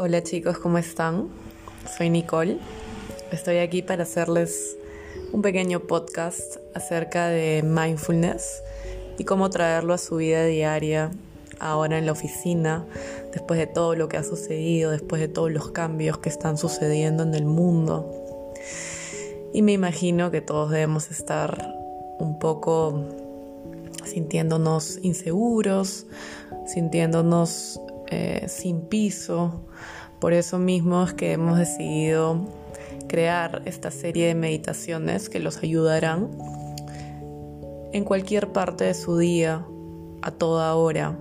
Hola chicos, ¿cómo están? Soy Nicole. Estoy aquí para hacerles un pequeño podcast acerca de mindfulness y cómo traerlo a su vida diaria ahora en la oficina, después de todo lo que ha sucedido, después de todos los cambios que están sucediendo en el mundo. Y me imagino que todos debemos estar un poco sintiéndonos inseguros, sintiéndonos eh, sin piso. Por eso mismo es que hemos decidido crear esta serie de meditaciones que los ayudarán en cualquier parte de su día, a toda hora.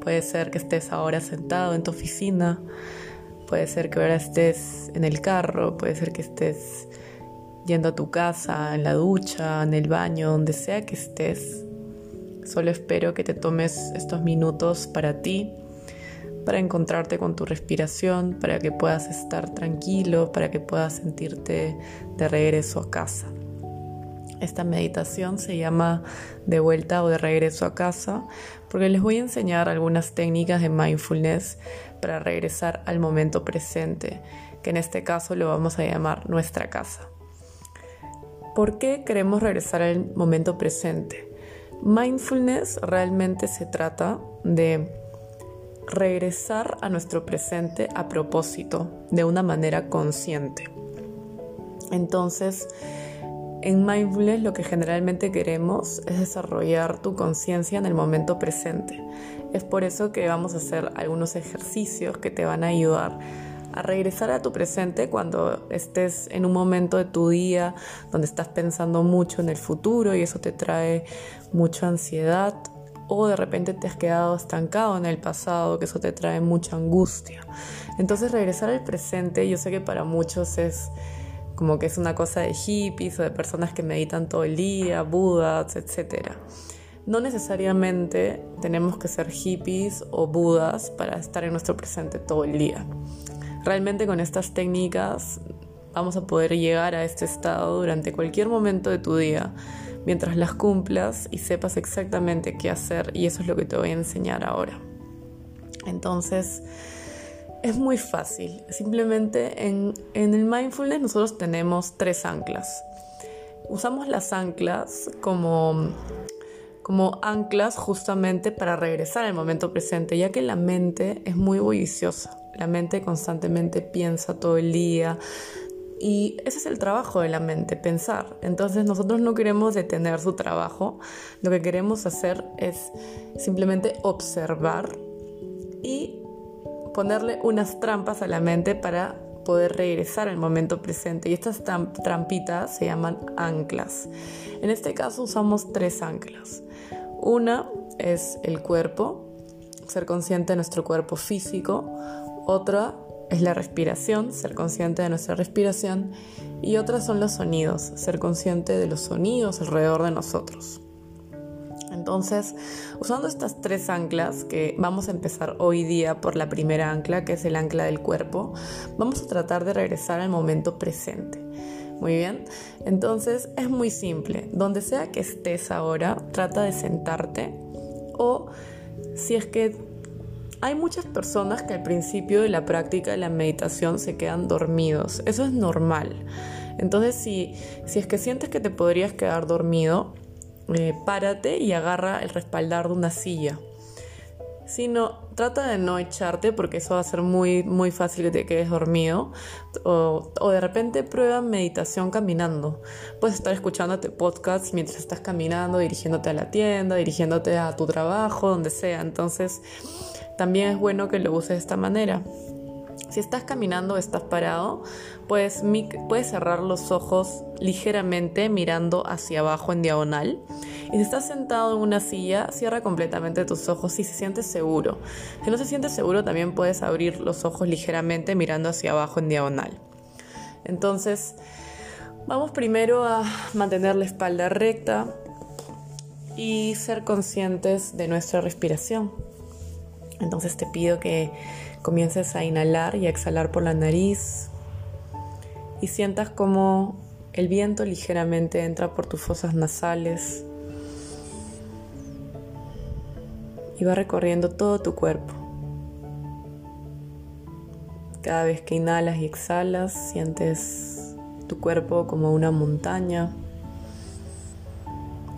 Puede ser que estés ahora sentado en tu oficina, puede ser que ahora estés en el carro, puede ser que estés yendo a tu casa, en la ducha, en el baño, donde sea que estés. Solo espero que te tomes estos minutos para ti, para encontrarte con tu respiración, para que puedas estar tranquilo, para que puedas sentirte de regreso a casa. Esta meditación se llama de vuelta o de regreso a casa porque les voy a enseñar algunas técnicas de mindfulness para regresar al momento presente, que en este caso lo vamos a llamar nuestra casa. ¿Por qué queremos regresar al momento presente? Mindfulness realmente se trata de regresar a nuestro presente a propósito, de una manera consciente. Entonces, en mindfulness lo que generalmente queremos es desarrollar tu conciencia en el momento presente. Es por eso que vamos a hacer algunos ejercicios que te van a ayudar a regresar a tu presente cuando estés en un momento de tu día donde estás pensando mucho en el futuro y eso te trae mucha ansiedad o de repente te has quedado estancado en el pasado, que eso te trae mucha angustia. Entonces regresar al presente, yo sé que para muchos es como que es una cosa de hippies o de personas que meditan todo el día, budas, etc. No necesariamente tenemos que ser hippies o budas para estar en nuestro presente todo el día. Realmente con estas técnicas vamos a poder llegar a este estado durante cualquier momento de tu día, mientras las cumplas y sepas exactamente qué hacer y eso es lo que te voy a enseñar ahora. Entonces, es muy fácil. Simplemente en, en, el mindfulness nosotros tenemos tres anclas. Usamos las anclas como, como anclas justamente para regresar al momento presente, ya que la mente es muy bulliciosa. La mente constantemente piensa todo el día y ese es el trabajo de la mente, pensar. Entonces nosotros no queremos detener su trabajo, lo que queremos hacer es simplemente observar y ponerle unas trampas a la mente para poder regresar al momento presente. Y estas trampitas se llaman anclas. En este caso usamos tres anclas. Una es el cuerpo, ser consciente de nuestro cuerpo físico. Otra es la respiración, ser consciente de nuestra respiración. Y otras son los sonidos, ser consciente de los sonidos alrededor de nosotros. Entonces, usando estas tres anclas, que vamos a empezar hoy día por la primera ancla, que es el ancla del cuerpo, vamos a tratar de regresar al momento presente. Muy bien, entonces es muy simple. Donde sea que estés ahora, trata de sentarte o si es que hay muchas personas que al principio de la práctica de la meditación se quedan dormidos. Eso es normal. Entonces, si, si es que sientes que te podrías quedar dormido, eh, párate y agarra el respaldar de una silla. Si no, trata de no echarte porque eso va a ser muy, muy fácil que te quedes dormido. O, o, de repente prueba meditación caminando. Puedes estar escuchándote podcasts mientras estás caminando, dirigiéndote a la tienda, dirigiéndote a tu trabajo, donde sea. Entonces, también es bueno que lo uses de esta manera. Si estás caminando o estás parado, puedes, puedes cerrar los ojos ligeramente mirando hacia abajo en diagonal. Y si estás sentado en una silla, cierra completamente tus ojos si se sientes seguro. Si no se sientes seguro, también puedes abrir los ojos ligeramente mirando hacia abajo en diagonal. Entonces, vamos primero a mantener la espalda recta y ser conscientes de nuestra respiración. Entonces te pido que comiences a inhalar y a exhalar por la nariz y sientas como el viento ligeramente entra por tus fosas nasales y va recorriendo todo tu cuerpo. Cada vez que inhalas y exhalas, sientes tu cuerpo como una montaña,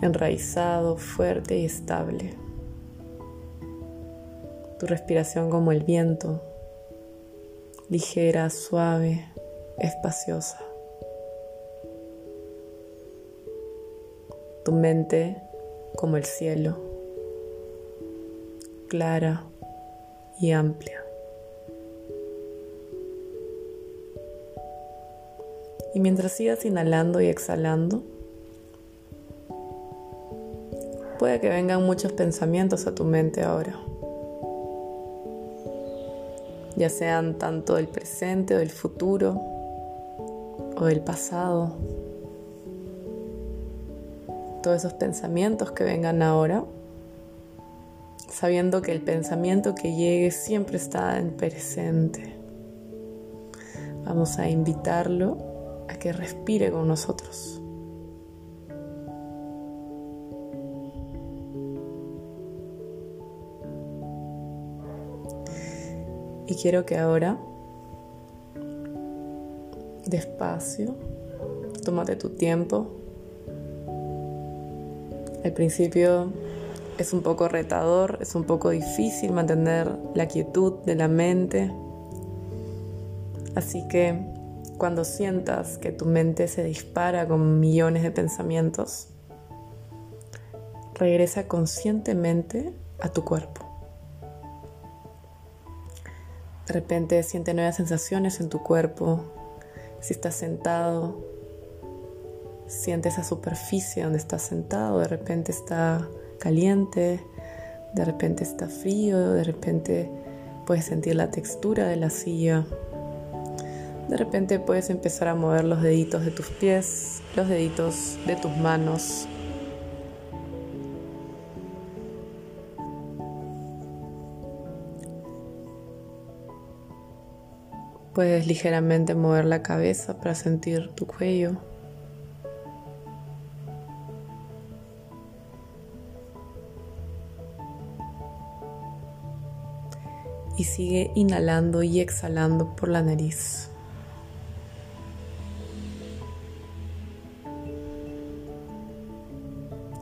enraizado, fuerte y estable. Tu respiración como el viento, ligera, suave, espaciosa. Tu mente como el cielo, clara y amplia. Y mientras sigas inhalando y exhalando, puede que vengan muchos pensamientos a tu mente ahora. Ya sean tanto del presente o del futuro o del pasado. Todos esos pensamientos que vengan ahora, sabiendo que el pensamiento que llegue siempre está en presente. Vamos a invitarlo a que respire con nosotros. Y quiero que ahora, despacio, tómate tu tiempo. Al principio es un poco retador, es un poco difícil mantener la quietud de la mente. Así que cuando sientas que tu mente se dispara con millones de pensamientos, regresa conscientemente a tu cuerpo. Repente siente nuevas sensaciones en tu cuerpo. Si estás sentado, siente esa superficie donde estás sentado. De repente está caliente, de repente está frío, de repente puedes sentir la textura de la silla. De repente puedes empezar a mover los deditos de tus pies, los deditos de tus manos. Puedes ligeramente mover la cabeza para sentir tu cuello. Y sigue inhalando y exhalando por la nariz.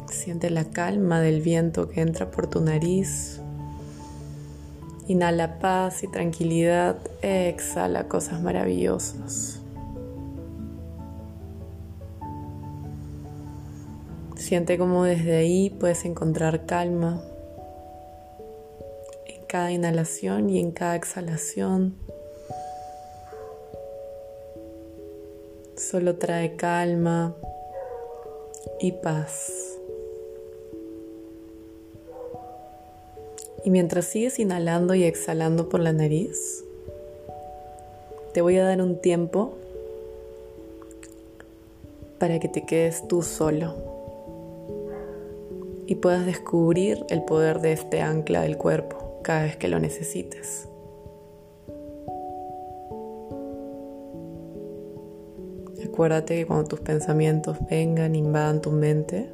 Siente la calma del viento que entra por tu nariz. Inhala paz y tranquilidad. Exhala cosas maravillosas. Siente como desde ahí puedes encontrar calma en cada inhalación y en cada exhalación. Solo trae calma y paz. Y mientras sigues inhalando y exhalando por la nariz, te voy a dar un tiempo para que te quedes tú solo y puedas descubrir el poder de este ancla del cuerpo cada vez que lo necesites. Acuérdate que cuando tus pensamientos vengan, invadan tu mente,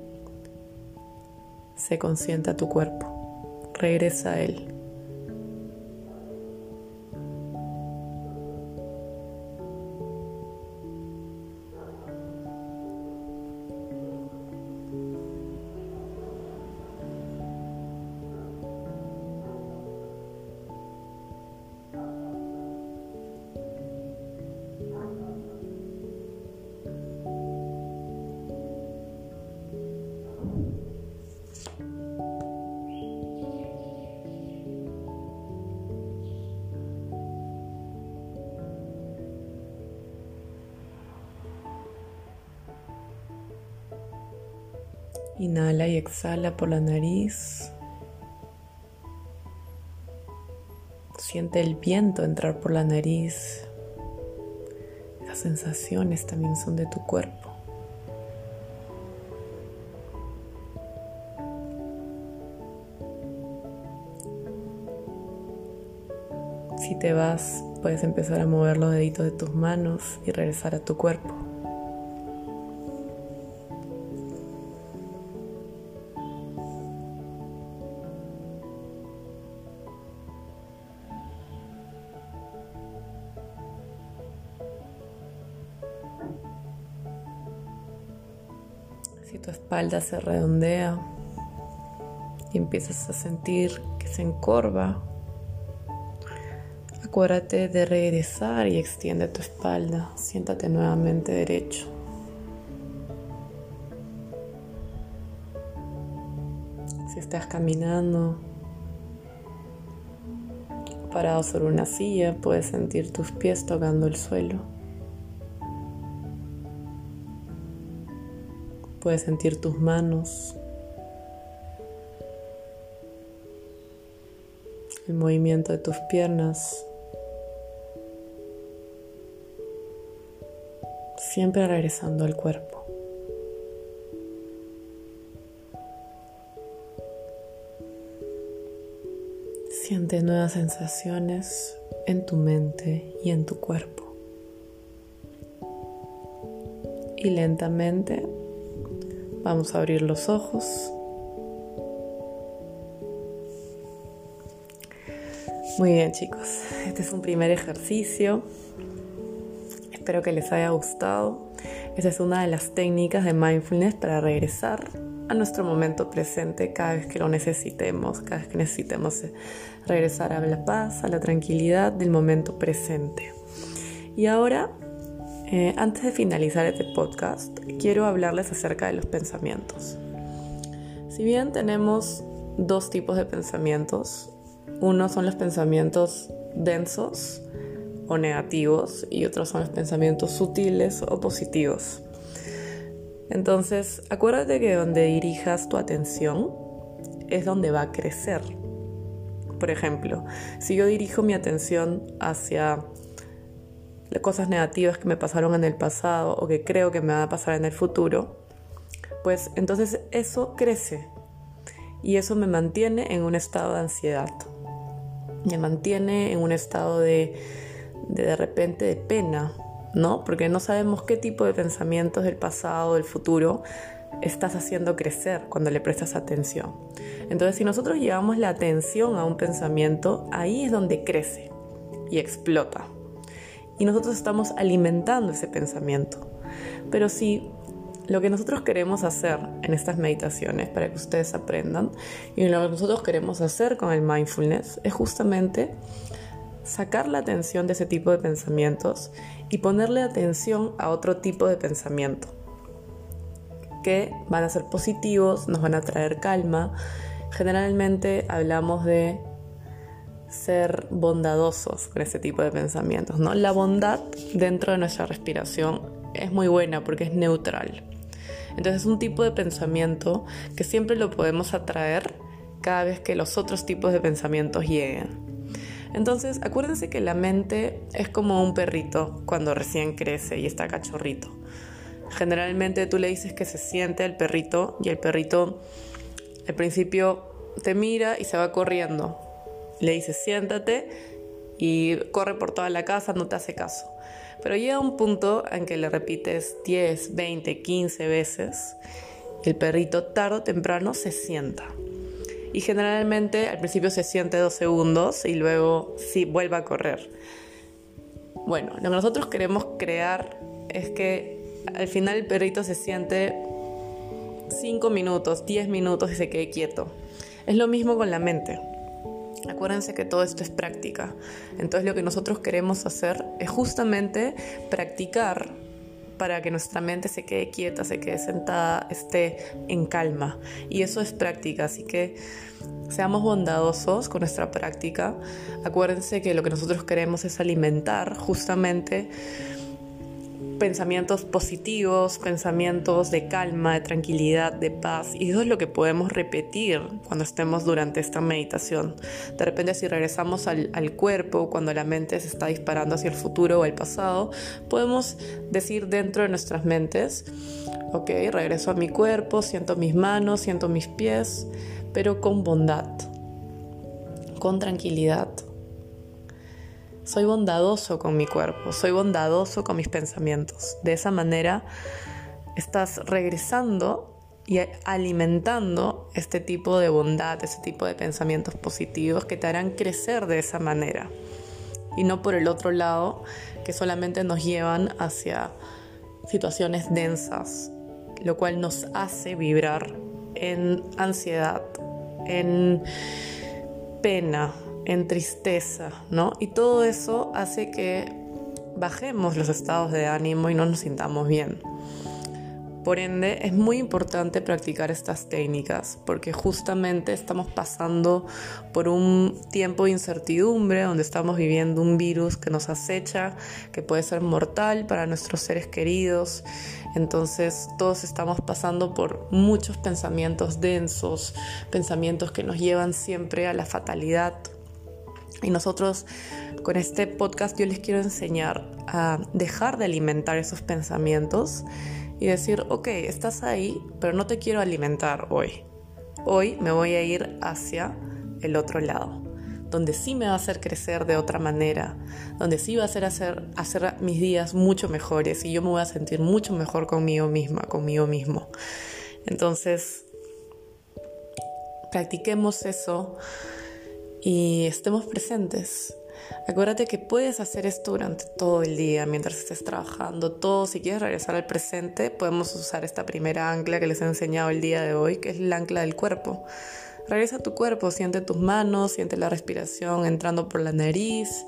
se consienta tu cuerpo regresa a Él. Inhala y exhala por la nariz. Siente el viento entrar por la nariz. Las sensaciones también son de tu cuerpo. Si te vas, puedes empezar a mover los deditos de tus manos y regresar a tu cuerpo. Si tu espalda se redondea y empiezas a sentir que se encorva, acuérdate de regresar y extiende tu espalda. Siéntate nuevamente derecho. Si estás caminando, parado sobre una silla, puedes sentir tus pies tocando el suelo. Puedes sentir tus manos, el movimiento de tus piernas. Siempre regresando al cuerpo. Siente nuevas sensaciones en tu mente y en tu cuerpo. Y lentamente vamos a abrir los ojos. Muy bien chicos, este es un primer ejercicio. Espero que les haya gustado. Esa es una de las técnicas de mindfulness para regresar a nuestro momento presente cada vez que lo necesitemos, cada vez que necesitemos regresar a la paz, a la tranquilidad del momento presente. Y ahora, eh, antes de finalizar este podcast, quiero hablarles acerca de los pensamientos. Si bien tenemos dos tipos de pensamientos, uno son los pensamientos densos o negativos y otros son los pensamientos sutiles o positivos. Entonces, acuérdate que donde dirijas tu atención es donde va a crecer. Por ejemplo, si yo dirijo mi atención hacia cosas negativas que me pasaron en el pasado o que creo que me van a pasar en el futuro, pues entonces eso crece y eso me mantiene en un estado de ansiedad. Me mantiene en un estado de de, repente de pena ¿no? Porque no sabemos qué tipo de pensamientos del pasado, del futuro, estás haciendo crecer cuando le prestas atención. Entonces, si nosotros llevamos la atención a un pensamiento, ahí es donde crece y explota. Y nosotros estamos alimentando ese pensamiento. Pero si lo que nosotros queremos hacer en estas meditaciones, para que ustedes aprendan, y lo que nosotros queremos hacer con el mindfulness, es justamente sacar la atención de ese tipo de pensamientos y ponerle atención a otro tipo de pensamiento que van a ser positivos, nos van a traer calma. Generalmente hablamos de ser bondadosos con ese tipo de pensamientos, ¿no? La bondad dentro de nuestra respiración es muy buena porque es neutral. Entonces es un tipo de pensamiento que siempre lo podemos atraer cada vez que los otros tipos de pensamientos lleguen. Entonces, acuérdense que la mente es como un perrito cuando recién crece y está cachorrito. Generalmente tú le dices que se siente al perrito y el perrito al principio te mira y se va corriendo. Le dices siéntate y corre por toda la casa, no te hace caso. Pero llega un punto en que le repites 10, 20, 15 veces, el perrito tarde o temprano se sienta y generalmente al principio se siente dos segundos y luego sí vuelve a correr. Bueno, lo que nosotros queremos crear es que al final el perrito se siente 5 minutos, 10 minutos y se quede quieto. Es lo mismo con la mente. Acuérdense que todo esto es práctica. Entonces lo que nosotros queremos hacer es justamente practicar para que nuestra mente se quede quieta, se quede sentada, esté en calma. Y eso es práctica, así que seamos bondadosos con nuestra práctica. Acuérdense que lo que nosotros queremos es alimentar justamente pensamientos positivos, pensamientos de calma, de tranquilidad, de paz. Y eso es lo que podemos repetir cuando estemos durante esta meditación. De repente si regresamos al, cuerpo, cuando la mente se está disparando hacia el futuro o el pasado, podemos decir dentro de nuestras mentes, ok, regreso a mi cuerpo, siento mis manos, siento mis pies, pero con bondad, con tranquilidad soy bondadoso con mi cuerpo, soy bondadoso con mis pensamientos. De esa manera estás regresando y alimentando este tipo de bondad, este tipo de pensamientos positivos que te harán crecer de esa manera. Y no por el otro lado, que solamente nos llevan hacia situaciones densas, lo cual nos hace vibrar en ansiedad, en pena, en tristeza, ¿no? Y todo eso hace que bajemos los estados de ánimo y no nos sintamos bien. Por ende, es muy importante practicar estas técnicas porque justamente estamos pasando por un tiempo de incertidumbre donde estamos viviendo un virus que nos acecha, que puede ser mortal para nuestros seres queridos. Entonces todos estamos pasando por muchos pensamientos densos, pensamientos que nos llevan siempre a la fatalidad. Y nosotros con este podcast yo les quiero enseñar a dejar de alimentar esos pensamientos y decir, ok, estás ahí, pero no te quiero alimentar hoy. Hoy me voy a ir hacia el otro lado, donde sí me va a hacer crecer de otra manera, donde sí va a hacer hacer, hacer mis días mucho mejores y yo me voy a sentir mucho mejor conmigo misma, conmigo mismo. Entonces, practiquemos eso y estemos presentes. Acuérdate que puedes hacer esto durante todo el día mientras estés trabajando, todo. Si quieres regresar al presente, podemos usar esta primera ancla que les he enseñado el día de hoy, que es el ancla del cuerpo. Regresa a tu cuerpo, siente tus manos, siente la respiración entrando por la nariz.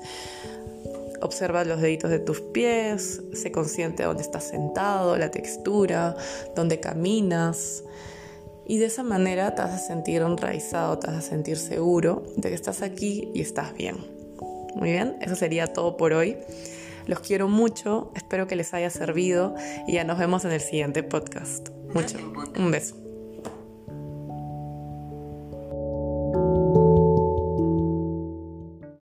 Observa los deditos de tus pies, sé consciente de dónde estás sentado, la textura, dónde caminas. Y de esa manera te vas a sentir enraizado, te vas a sentir seguro de que estás aquí y estás bien. Muy bien, eso sería todo por hoy. Los quiero mucho, espero que les haya servido y ya nos vemos en el siguiente podcast. Mucho. Un beso.